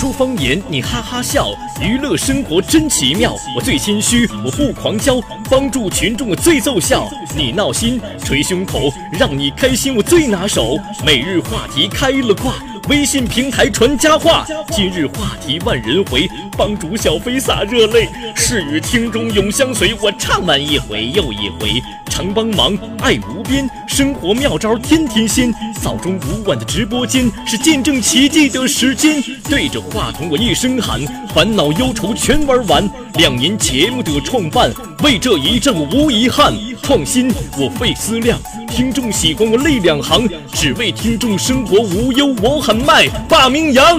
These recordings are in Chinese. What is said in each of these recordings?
说方言你哈哈笑，娱乐生活真奇妙。我最心虚，我不狂骄，帮助群众我最奏效。你闹心，捶胸口，让你开心我最拿手。每日话题开了挂，微信平台传佳话。今日话题万人回，帮主小飞洒热泪，是与听众永相随。我唱完一回又一回。常帮忙，爱无边，生活妙招天天鲜。早中午晚的直播间是见证奇迹的时间。对着话筒我一声喊，烦恼忧愁全玩完。两年节目的创办，为这一战我无遗憾。创新我费思量，听众喜欢我泪两行，只为听众生活无忧我喊麦霸名扬。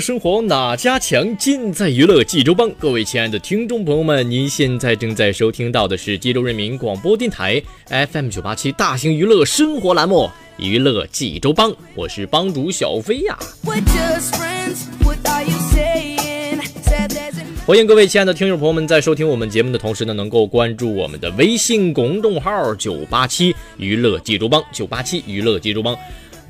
乐生活哪家强？尽在娱乐济州帮。各位亲爱的听众朋友们，您现在正在收听到的是济州人民广播电台 FM 九八七大型娱乐生活栏目《娱乐济州帮》，我是帮主小飞呀。欢迎各位亲爱的听众朋友们，在收听我们节目的同时呢，能够关注我们的微信公众号“九八七娱乐济州帮”，九八七娱乐济州帮。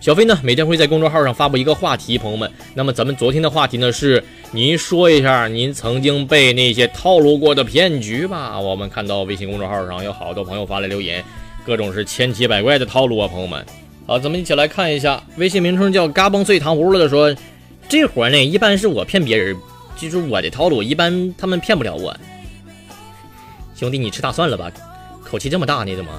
小飞呢，每天会在公众号上发布一个话题，朋友们。那么咱们昨天的话题呢是，您说一下您曾经被那些套路过的骗局吧。我们看到微信公众号上有好多朋友发来留言，各种是千奇百怪的套路啊，朋友们。好，咱们一起来看一下，微信名称叫嘎嘣碎糖葫芦的说，这活呢一般是我骗别人，就是我的套路，一般他们骗不了我。兄弟，你吃大蒜了吧？口气这么大呢，怎么？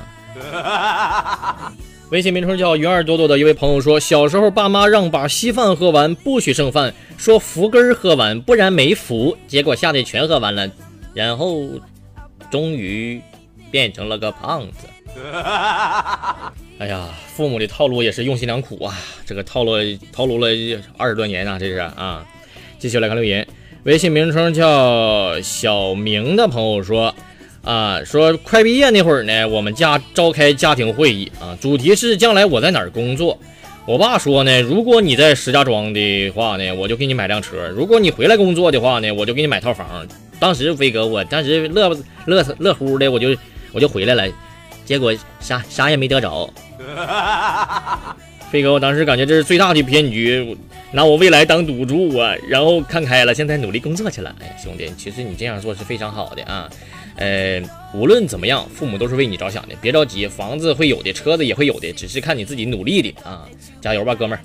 微信名称叫云儿朵朵的一位朋友说，小时候爸妈让把稀饭喝完，不许剩饭，说福根儿喝完，不然没福。结果吓得全喝完了，然后终于变成了个胖子。哎呀，父母的套路也是用心良苦啊，这个套路套路了二十多年啊，这是啊。继续来看留言，微信名称叫小明的朋友说。啊，说快毕业那会儿呢，我们家召开家庭会议啊，主题是将来我在哪儿工作。我爸说呢，如果你在石家庄的话呢，我就给你买辆车；如果你回来工作的话呢，我就给你买套房。当时飞哥，我当时乐乐乐乎的，我就我就回来了，结果啥啥也没得着。飞哥，我当时感觉这是最大的骗局，拿我未来当赌注啊，然后看开了，现在努力工作去了。哎，兄弟，其实你这样做是非常好的啊。呃，无论怎么样，父母都是为你着想的，别着急，房子会有的，车子也会有的，只是看你自己努力的啊，加油吧，哥们儿！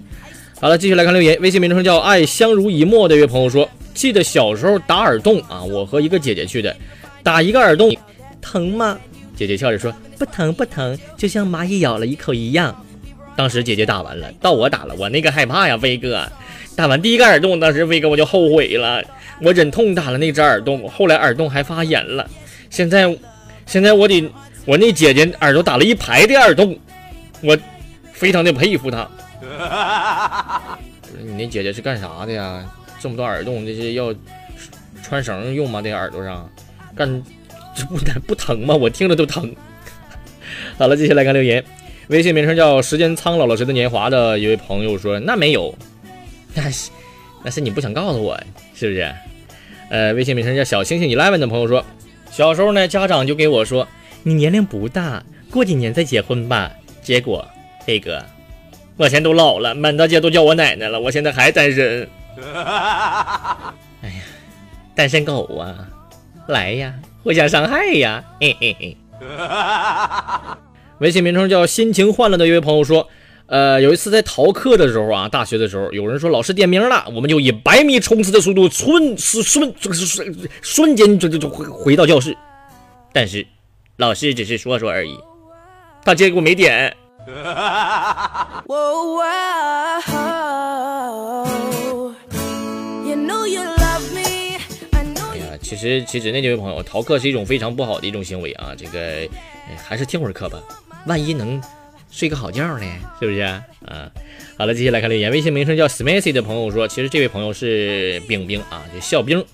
好了，继续来看留言，微信名称叫爱相濡以沫的一位朋友说，记得小时候打耳洞啊，我和一个姐姐去的，打一个耳洞，疼吗？姐姐笑着说，不疼不疼，就像蚂蚁咬了一口一样。当时姐姐打完了，到我打了，我那个害怕呀，飞哥，打完第一个耳洞，当时飞哥我就后悔了，我忍痛打了那只耳洞，后来耳洞还发炎了。现在，现在我得，我那姐姐耳朵打了一排的耳洞，我非常的佩服她。你那姐姐是干啥的呀？这么多耳洞，这是要穿绳用吗？这耳朵上干这不不疼吗？我听着都疼。好了，接下来看留言，微信名称叫时间苍老了，谁的年华的一位朋友说：“那没有，那是那是你不想告诉我，是不是？”呃，微信名称叫小星星 eleven 的朋友说。小时候呢，家长就给我说：“你年龄不大，过几年再结婚吧。”结果飞哥，我现在都老了，满大街都叫我奶奶了，我现在还单身。哎呀，单身狗啊，来呀，互相伤害呀！嘿嘿嘿。微信名称叫心情换了的一位朋友说。呃，有一次在逃课的时候啊，大学的时候，有人说老师点名了，我们就以百米冲刺的速度，瞬瞬瞬瞬瞬间就就就回回到教室。但是老师只是说说而已，他结果没点。哎呀，其实其实那几位朋友，逃课是一种非常不好的一种行为啊，这个还是听会儿课吧，万一能。睡个好觉呢，是不是啊？好了，接下来看留言。微信名称叫 Smacy 的朋友说，其实这位朋友是冰冰啊，就笑冰。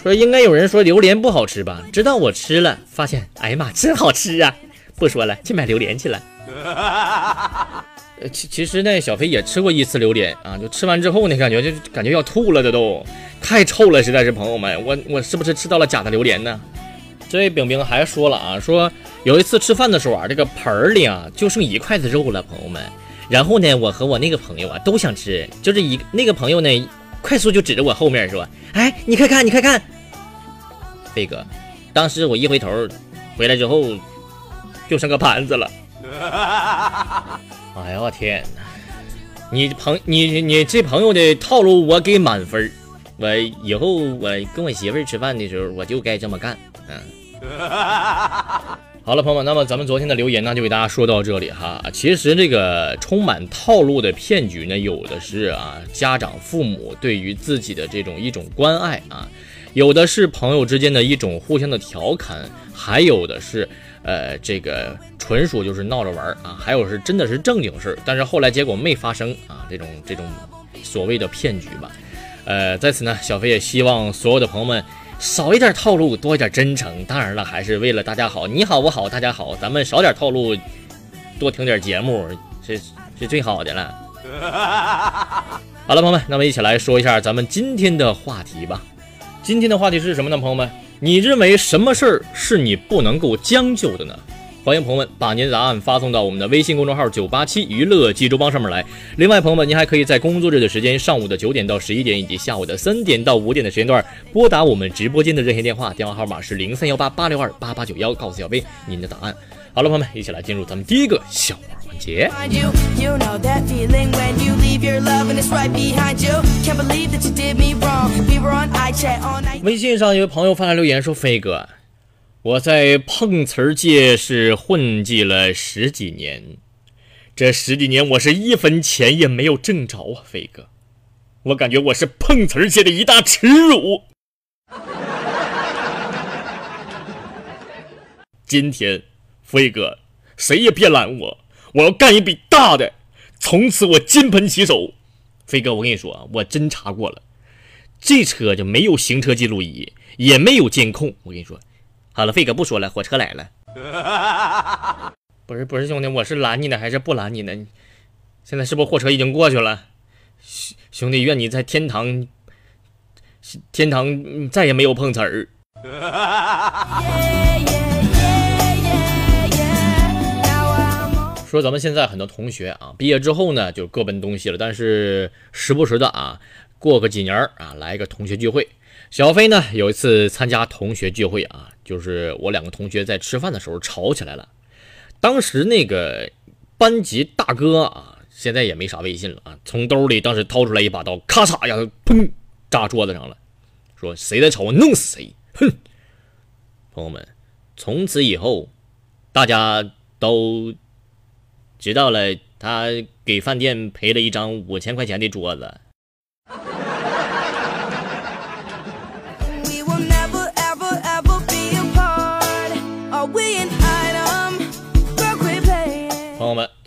说应该有人说榴莲不好吃吧？直到我吃了，发现，哎呀妈，真好吃啊！不说了，去买榴莲去了。其其实呢，小飞也吃过一次榴莲啊，就吃完之后呢，感觉就感觉要吐了，这都太臭了，实在是朋友们，我我是不是吃到了假的榴莲呢？这位冰冰还说了啊，说有一次吃饭的时候啊，这个盆儿里啊就剩一筷子肉了，朋友们。然后呢，我和我那个朋友啊都想吃，就是一那个朋友呢，快速就指着我后面说：“哎，你快看，你快看，飞哥！”当时我一回头，回来之后就剩个盘子了。哎呀，我天哪！你朋你你这朋友的套路我给满分，我以后我跟我媳妇儿吃饭的时候我就该这么干，嗯。好了，朋友们，那么咱们昨天的留言呢，就给大家说到这里哈。其实这个充满套路的骗局呢，有的是啊，家长父母对于自己的这种一种关爱啊，有的是朋友之间的一种互相的调侃，还有的是呃，这个纯属就是闹着玩啊，还有是真的是正经事儿，但是后来结果没发生啊，这种这种所谓的骗局吧。呃，在此呢，小飞也希望所有的朋友们。少一点套路，多一点真诚。当然了，还是为了大家好。你好，我好，大家好。咱们少点套路，多听点节目，是是最好的了。好了，朋友们，那么一起来说一下咱们今天的话题吧。今天的话题是什么呢？朋友们，你认为什么事儿是你不能够将就的呢？欢迎朋友们把您的答案发送到我们的微信公众号“九八七娱乐济州帮”上面来。另外，朋友们，您还可以在工作日的时间，上午的九点到十一点，以及下午的三点到五点的时间段，拨打我们直播间的热线电话，电话号码是零三幺八八六二八八九幺，告诉小飞您的答案。好了，朋友们，一起来进入咱们第一个笑话环节。微信上一位朋友发来留言说：“飞哥。”我在碰瓷儿界是混迹了十几年，这十几年我是一分钱也没有挣着啊，飞哥，我感觉我是碰瓷儿界的一大耻辱。今天，飞哥，谁也别拦我，我要干一笔大的，从此我金盆洗手。飞哥，我跟你说啊，我侦查过了，这车就没有行车记录仪，也没有监控，我跟你说。好了，飞哥不说了，火车来了。不是不是，兄弟，我是拦你呢还是不拦你呢？现在是不是火车已经过去了？兄兄弟，愿你在天堂，天堂再也没有碰瓷儿。说咱们现在很多同学啊，毕业之后呢就各奔东西了，但是时不时的啊，过个几年啊，来一个同学聚会。小飞呢有一次参加同学聚会啊。就是我两个同学在吃饭的时候吵起来了，当时那个班级大哥啊，现在也没啥微信了啊，从兜里当时掏出来一把刀，咔嚓呀，砰，扎桌子上了，说谁在吵我弄死谁，哼！朋友们，从此以后，大家都知道了，他给饭店赔了一张五千块钱的桌子。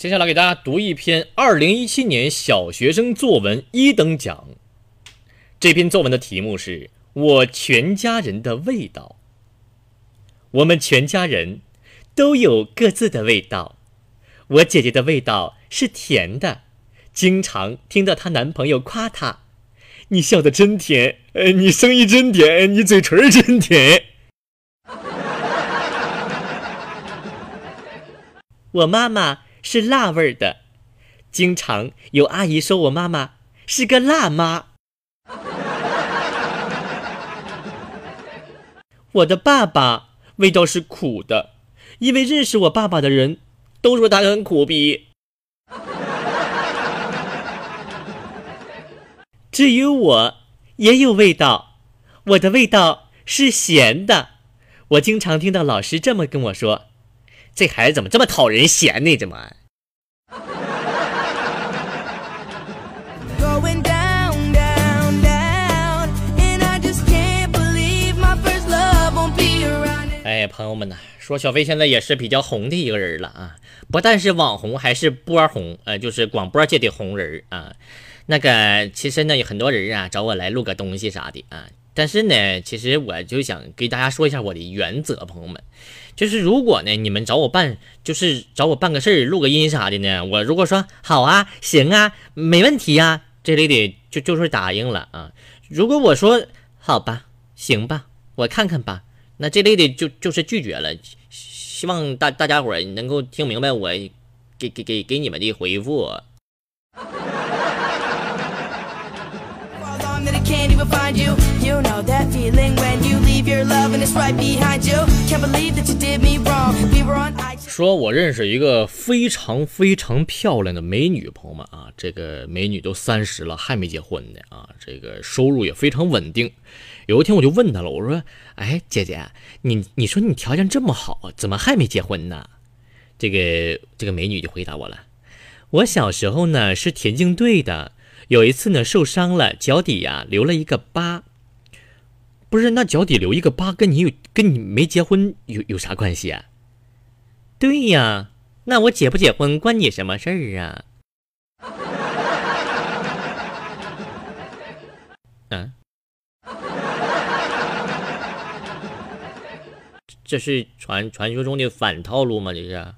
接下来给大家读一篇二零一七年小学生作文一等奖。这篇作文的题目是《我全家人的味道》。我们全家人都有各自的味道。我姐姐的味道是甜的，经常听到她男朋友夸她：“你笑得真甜，呃，你声音真甜，你嘴唇真甜。”我妈妈。是辣味的，经常有阿姨说我妈妈是个辣妈。我的爸爸味道是苦的，因为认识我爸爸的人都说他很苦逼。至于我，也有味道，我的味道是咸的。我经常听到老师这么跟我说：“这孩子怎么这么讨人嫌呢？怎么？”哎，朋友们呐，说小飞现在也是比较红的一个人了啊，不但是网红，还是播红，呃，就是广播界的红人啊。那个其实呢，有很多人啊找我来录个东西啥的啊，但是呢，其实我就想给大家说一下我的原则，朋友们，就是如果呢你们找我办，就是找我办个事儿，录个音啥的呢，我如果说好啊，行啊，没问题啊，这类的就就是答应了啊。如果我说好吧，行吧，我看看吧，那这类的就就是拒绝了。希望大大家伙能够听明白我给给给给你们的回复。说，我认识一个非常非常漂亮的美女，朋友们啊，这个美女都三十了还没结婚呢啊，这个收入也非常稳定。有一天我就问她了，我说：“哎，姐姐，你你说你条件这么好，怎么还没结婚呢？”这个这个美女就回答我了：“我小时候呢是田径队的。”有一次呢，受伤了，脚底呀留了一个疤。不是，那脚底留一个疤，跟你有跟你没结婚有有啥关系啊？对呀，那我结不结婚关你什么事儿啊？嗯，这是传传说中的反套路吗？这是？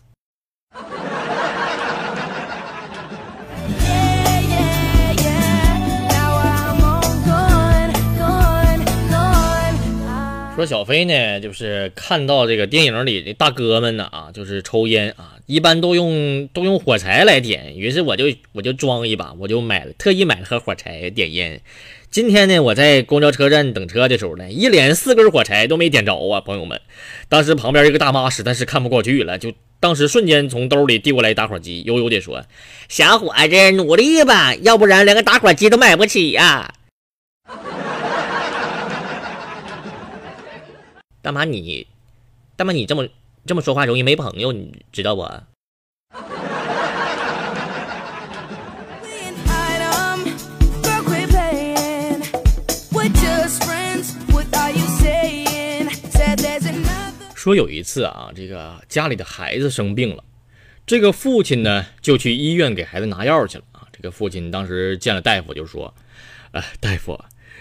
说小飞呢，就是看到这个电影里的大哥们呢啊，就是抽烟啊，一般都用都用火柴来点。于是我就我就装一把，我就买了，特意买了盒火柴点烟。今天呢，我在公交车站等车的时候呢，一连四根火柴都没点着啊，朋友们。当时旁边一个大妈实在是看不过去了，就当时瞬间从兜里递过来打火机，悠悠地说：“小伙子，努力吧，要不然连个打火机都买不起呀。”大妈你，大妈你这么这么说话容易没朋友，你知道不？说有一次啊，这个家里的孩子生病了，这个父亲呢就去医院给孩子拿药去了啊。这个父亲当时见了大夫就说：“呃，大夫，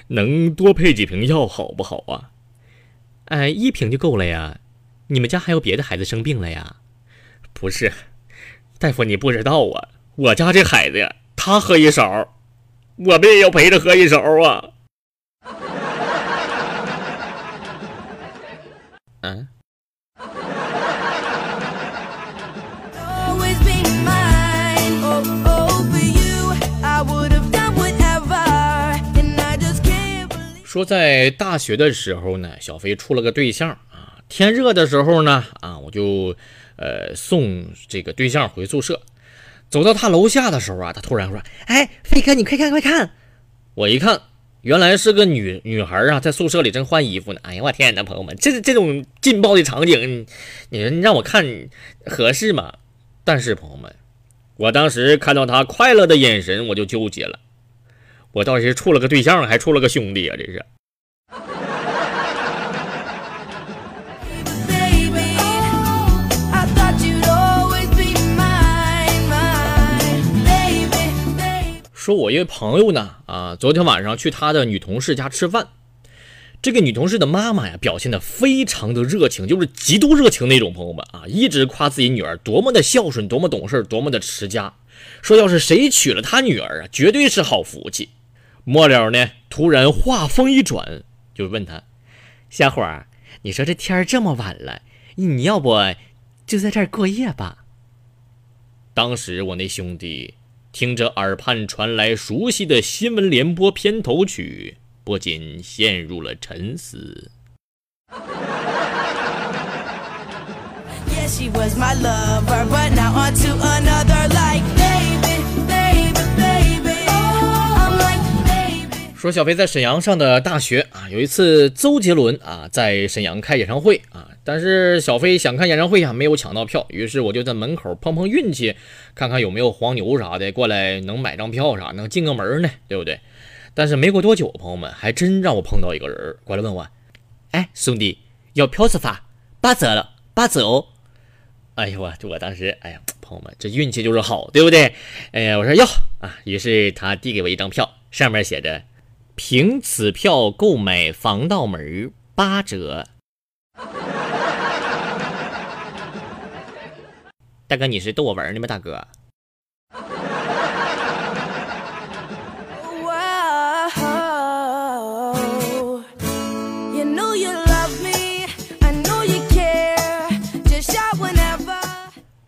能多配几瓶药好不好啊？”哎，一瓶就够了呀！你们家还有别的孩子生病了呀？不是，大夫你不知道啊，我家这孩子呀，他喝一勺，我们也要陪着喝一勺啊。嗯。说在大学的时候呢，小飞处了个对象啊。天热的时候呢，啊，我就呃送这个对象回宿舍。走到他楼下的时候啊，他突然说：“哎，飞哥，你快看快看！”我一看，原来是个女女孩啊，在宿舍里正换衣服呢。哎呀，我天哪，朋友们，这这种劲爆的场景，你说你让我看合适吗？但是朋友们，我当时看到他快乐的眼神，我就纠结了。我到底是处了个对象，还处了个兄弟啊！这是。说，我一位朋友呢，啊，昨天晚上去他的女同事家吃饭，这个女同事的妈妈呀，表现的非常的热情，就是极度热情那种。朋友们啊，一直夸自己女儿多么的孝顺，多么懂事，多么的持家，说要是谁娶了他女儿啊，绝对是好福气。末了呢，突然话锋一转，就问他：“小伙儿，你说这天这么晚了，你要不就在这儿过夜吧？”当时我那兄弟听着耳畔传来熟悉的新闻联播片头曲，不禁陷入了沉思。说小飞在沈阳上的大学啊，有一次周杰伦啊在沈阳开演唱会啊，但是小飞想看演唱会啊，没有抢到票，于是我就在门口碰碰运气，看看有没有黄牛啥的过来能买张票啥，能进个门呢，对不对？但是没过多久，朋友们还真让我碰到一个人过来问我，哎，兄弟，要票子发八折了，八折哦！哎呦我，就我当时，哎呀，朋友们，这运气就是好，对不对？哎呀，我说要啊，于是他递给我一张票，上面写着。凭此票购买防盗门八折。大哥，你是逗我玩呢吗？大哥。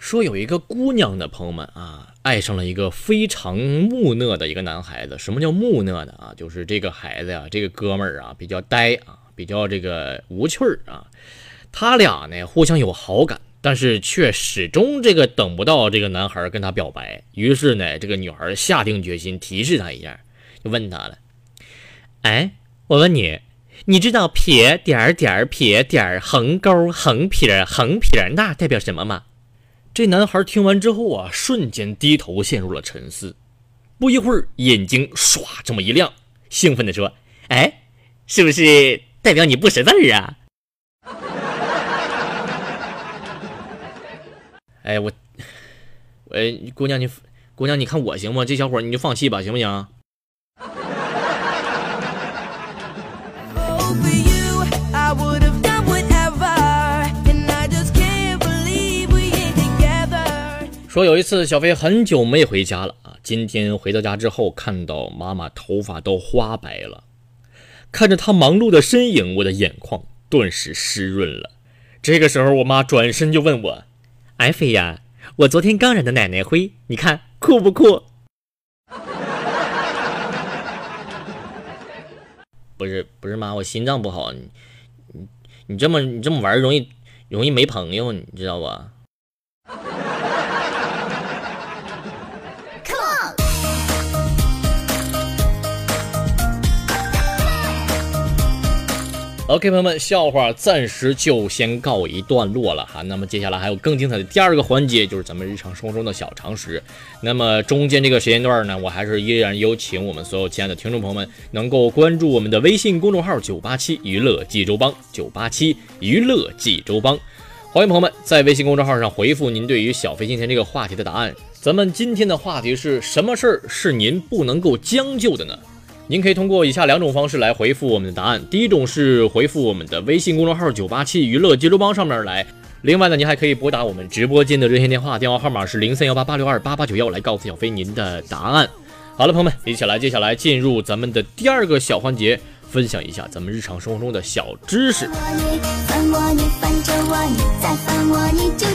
说有一个姑娘的朋友们啊。爱上了一个非常木讷的一个男孩子。什么叫木讷的啊？就是这个孩子呀，这个哥们儿啊，比较呆啊，比较这个无趣儿啊。他俩呢互相有好感，但是却始终这个等不到这个男孩跟他表白。于是呢，这个女孩下定决心提示他一下，就问他了：“哎，我问你，你知道撇点儿点儿撇点儿横勾横撇横撇那代表什么吗？”这男孩听完之后啊，瞬间低头陷入了沉思。不一会儿，眼睛唰这么一亮，兴奋地说：“哎，是不是代表你不识字儿啊？” 哎，我，喂，姑娘你，姑娘你看我行吗？这小伙你就放弃吧，行不行？说有一次小飞很久没回家了啊，今天回到家之后，看到妈妈头发都花白了，看着她忙碌的身影，我的眼眶顿时湿润了。这个时候，我妈转身就问我：“哎，飞呀，我昨天刚染的奶奶灰，你看酷不酷？” 不是不是妈，我心脏不好，你你你这么你这么玩容易容易没朋友，你知道吧？OK，朋友们，笑话暂时就先告一段落了哈。那么接下来还有更精彩的第二个环节，就是咱们日常生活中的小常识。那么中间这个时间段呢，我还是依然有请我们所有亲爱的听众朋友们，能够关注我们的微信公众号“九八七娱乐济州帮”，九八七娱乐济州帮。欢迎朋友们在微信公众号上回复您对于小飞今天这个话题的答案。咱们今天的话题是什么事儿是您不能够将就的呢？您可以通过以下两种方式来回复我们的答案。第一种是回复我们的微信公众号“九八七娱乐接州帮”上面来。另外呢，您还可以拨打我们直播间的热线电话，电话号码是零三幺八八六二八八九幺，来告诉小飞您的答案。好了，朋友们，一起来，接下来进入咱们的第二个小环节，分享一下咱们日常生活中的小知识。我你我你我你再我你就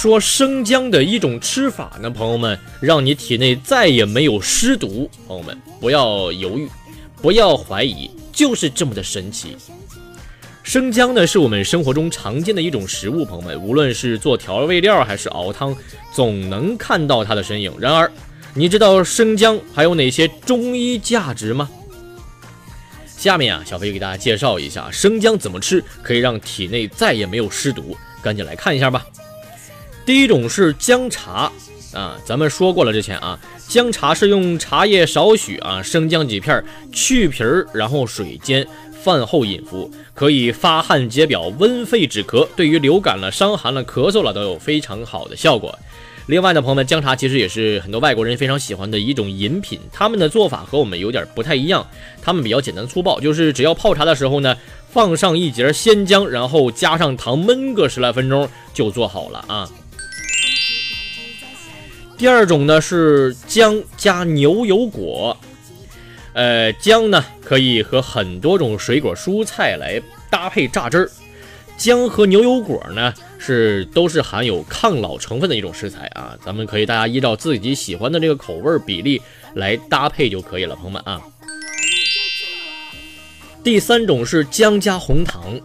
说生姜的一种吃法呢，朋友们，让你体内再也没有湿毒。朋友们，不要犹豫，不要怀疑，就是这么的神奇。生姜呢，是我们生活中常见的一种食物，朋友们，无论是做调味料还是熬汤，总能看到它的身影。然而，你知道生姜还有哪些中医价值吗？下面啊，小飞给大家介绍一下生姜怎么吃可以让体内再也没有湿毒，赶紧来看一下吧。第一种是姜茶啊，咱们说过了之前啊，姜茶是用茶叶少许啊，生姜几片，去皮儿，然后水煎，饭后饮服，可以发汗解表、温肺止咳，对于流感了、伤寒了、咳嗽了都有非常好的效果。另外呢，朋友们，姜茶其实也是很多外国人非常喜欢的一种饮品，他们的做法和我们有点不太一样，他们比较简单粗暴，就是只要泡茶的时候呢，放上一节鲜姜，然后加上糖焖个十来分钟就做好了啊。第二种呢是姜加牛油果，呃，姜呢可以和很多种水果蔬菜来搭配榨汁儿，姜和牛油果呢是都是含有抗老成分的一种食材啊，咱们可以大家依照自己喜欢的这个口味比例来搭配就可以了，朋友们啊。第三种是姜加红糖，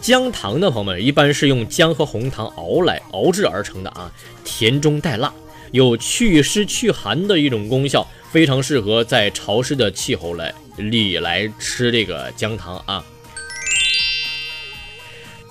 姜糖的朋友们一般是用姜和红糖熬来熬制而成的啊，甜中带辣，有祛湿祛寒的一种功效，非常适合在潮湿的气候来里来吃这个姜糖啊。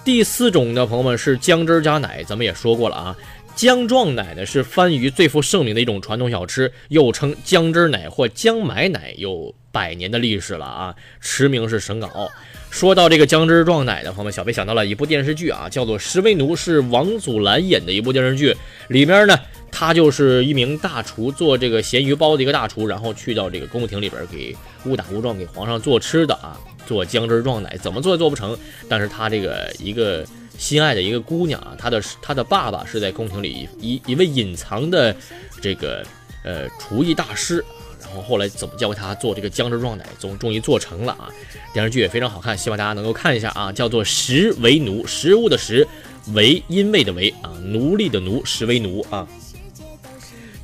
第四种呢朋友们是姜汁加奶，咱们也说过了啊。姜撞奶呢是番禺最负盛名的一种传统小吃，又称姜汁奶或姜买奶，有百年的历史了啊，驰名是省港澳。说到这个姜汁撞奶的朋友们，小飞想到了一部电视剧啊，叫做《十为奴》，是王祖蓝演的一部电视剧，里面呢，他就是一名大厨，做这个咸鱼包的一个大厨，然后去到这个宫廷里边给误打误撞给皇上做吃的啊，做姜汁撞奶，怎么做也做不成，但是他这个一个。心爱的一个姑娘啊，她的她的爸爸是在宫廷里一一位隐藏的这个呃厨艺大师啊然后后来怎么教会他做这个姜汁撞奶，终终于做成了啊！电视剧也非常好看，希望大家能够看一下啊，叫做《食为奴》，食物的食，为因为的为啊，奴隶的奴，食为奴啊。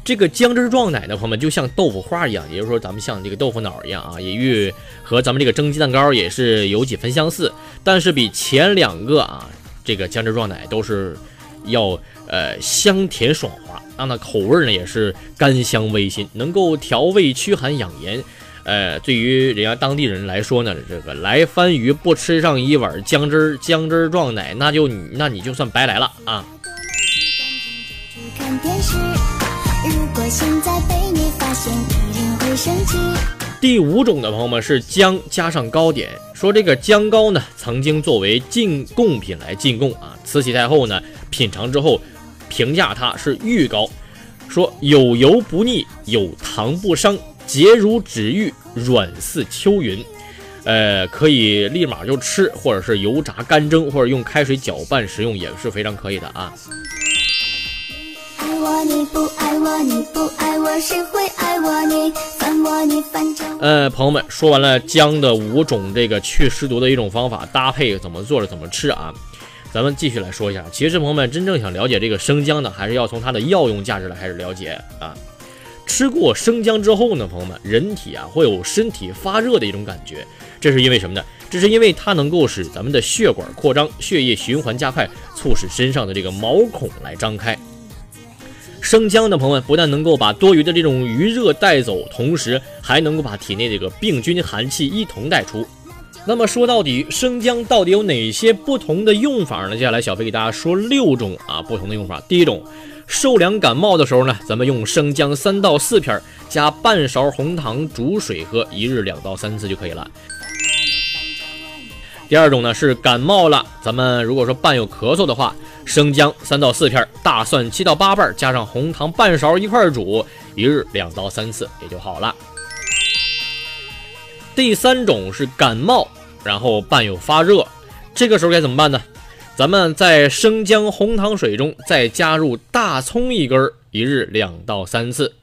这个姜汁撞奶的朋友们，就像豆腐花一样，也就是说咱们像这个豆腐脑一样啊，也与和咱们这个蒸鸡蛋糕也是有几分相似，但是比前两个啊。这个姜汁撞奶都是要呃香甜爽滑，让它口味呢也是甘香微辛，能够调味驱寒养颜。呃，对于人家当地人来说呢，这个来番禺不吃上一碗姜汁姜汁撞奶，那就你那你就算白来了啊。如果现在被你发现，一定会生气第五种的朋友们是姜加上糕点，说这个姜糕呢，曾经作为进贡品来进贡啊。慈禧太后呢品尝之后，评价它是玉糕，说有油不腻，有糖不伤，洁如纸玉，软似秋云。呃，可以立马就吃，或者是油炸干蒸，或者用开水搅拌食用也是非常可以的啊。你不爱我，你不爱我，谁会爱我？你烦我，你烦着呃，朋友们，说完了姜的五种这个去湿毒的一种方法，搭配怎么做着，怎么吃啊？咱们继续来说一下。其实，朋友们真正想了解这个生姜呢，还是要从它的药用价值来开始了解啊。吃过生姜之后呢，朋友们，人体啊会有身体发热的一种感觉，这是因为什么呢？这是因为它能够使咱们的血管扩张，血液循环加快，促使身上的这个毛孔来张开。生姜的朋友们不但能够把多余的这种余热带走，同时还能够把体内这个病菌寒气一同带出。那么说到底，生姜到底有哪些不同的用法呢？接下来小飞给大家说六种啊不同的用法。第一种，受凉感冒的时候呢，咱们用生姜三到四片，加半勺红糖煮水喝，一日两到三次就可以了。第二种呢是感冒了，咱们如果说伴有咳嗽的话。生姜三到四片，大蒜七到八瓣，加上红糖半勺一块煮，一日两到三次也就好了。第三种是感冒，然后伴有发热，这个时候该怎么办呢？咱们在生姜红糖水中再加入大葱一根，一日两到三次，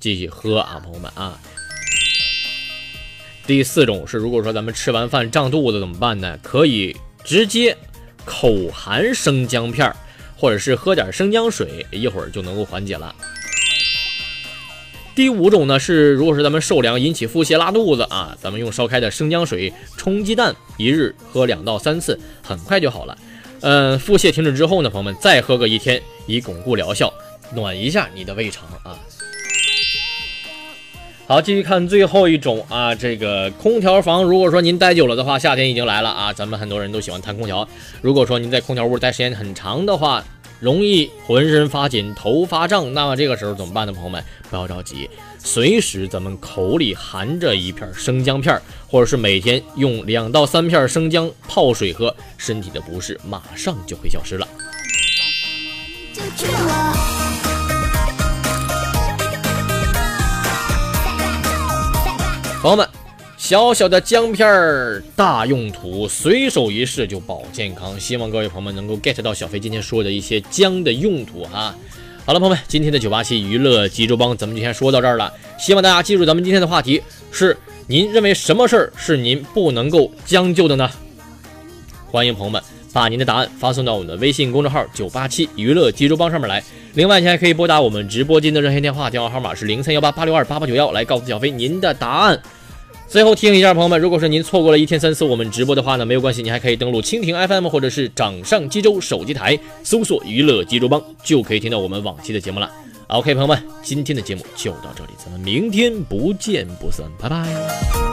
继续喝啊，朋友们啊。第四种是，如果说咱们吃完饭胀肚子怎么办呢？可以直接。口含生姜片儿，或者是喝点生姜水，一会儿就能够缓解了。第五种呢是，如果是咱们受凉引起腹泻拉肚子啊，咱们用烧开的生姜水冲鸡蛋，一日喝两到三次，很快就好了。嗯，腹泻停止之后呢，朋友们再喝个一天，以巩固疗效，暖一下你的胃肠啊。好，继续看最后一种啊，这个空调房，如果说您待久了的话，夏天已经来了啊，咱们很多人都喜欢谈空调。如果说您在空调屋待时间很长的话，容易浑身发紧、头发胀，那么这个时候怎么办呢？朋友们，不要着急，随时咱们口里含着一片生姜片，或者是每天用两到三片生姜泡水喝，身体的不适马上就会消失了。朋友们，小小的姜片儿大用途，随手一试就保健康。希望各位朋友们能够 get 到小飞今天说的一些姜的用途哈。好了，朋友们，今天的九八七娱乐济州帮咱们就先说到这儿了。希望大家记住咱们今天的话题是：您认为什么事儿是您不能够将就的呢？欢迎朋友们把您的答案发送到我们的微信公众号“九八七娱乐济州帮”上面来。另外，您还可以拨打我们直播间的热线电话，电话号码是零三幺八八六二八八九幺，来告诉小飞您的答案。最后提醒一下朋友们，如果说您错过了一天三次我们直播的话呢，没有关系，你还可以登录蜻蜓 FM 或者是掌上济州手机台，搜索“娱乐济州帮”，就可以听到我们往期的节目了。OK，朋友们，今天的节目就到这里，咱们明天不见不散，拜拜。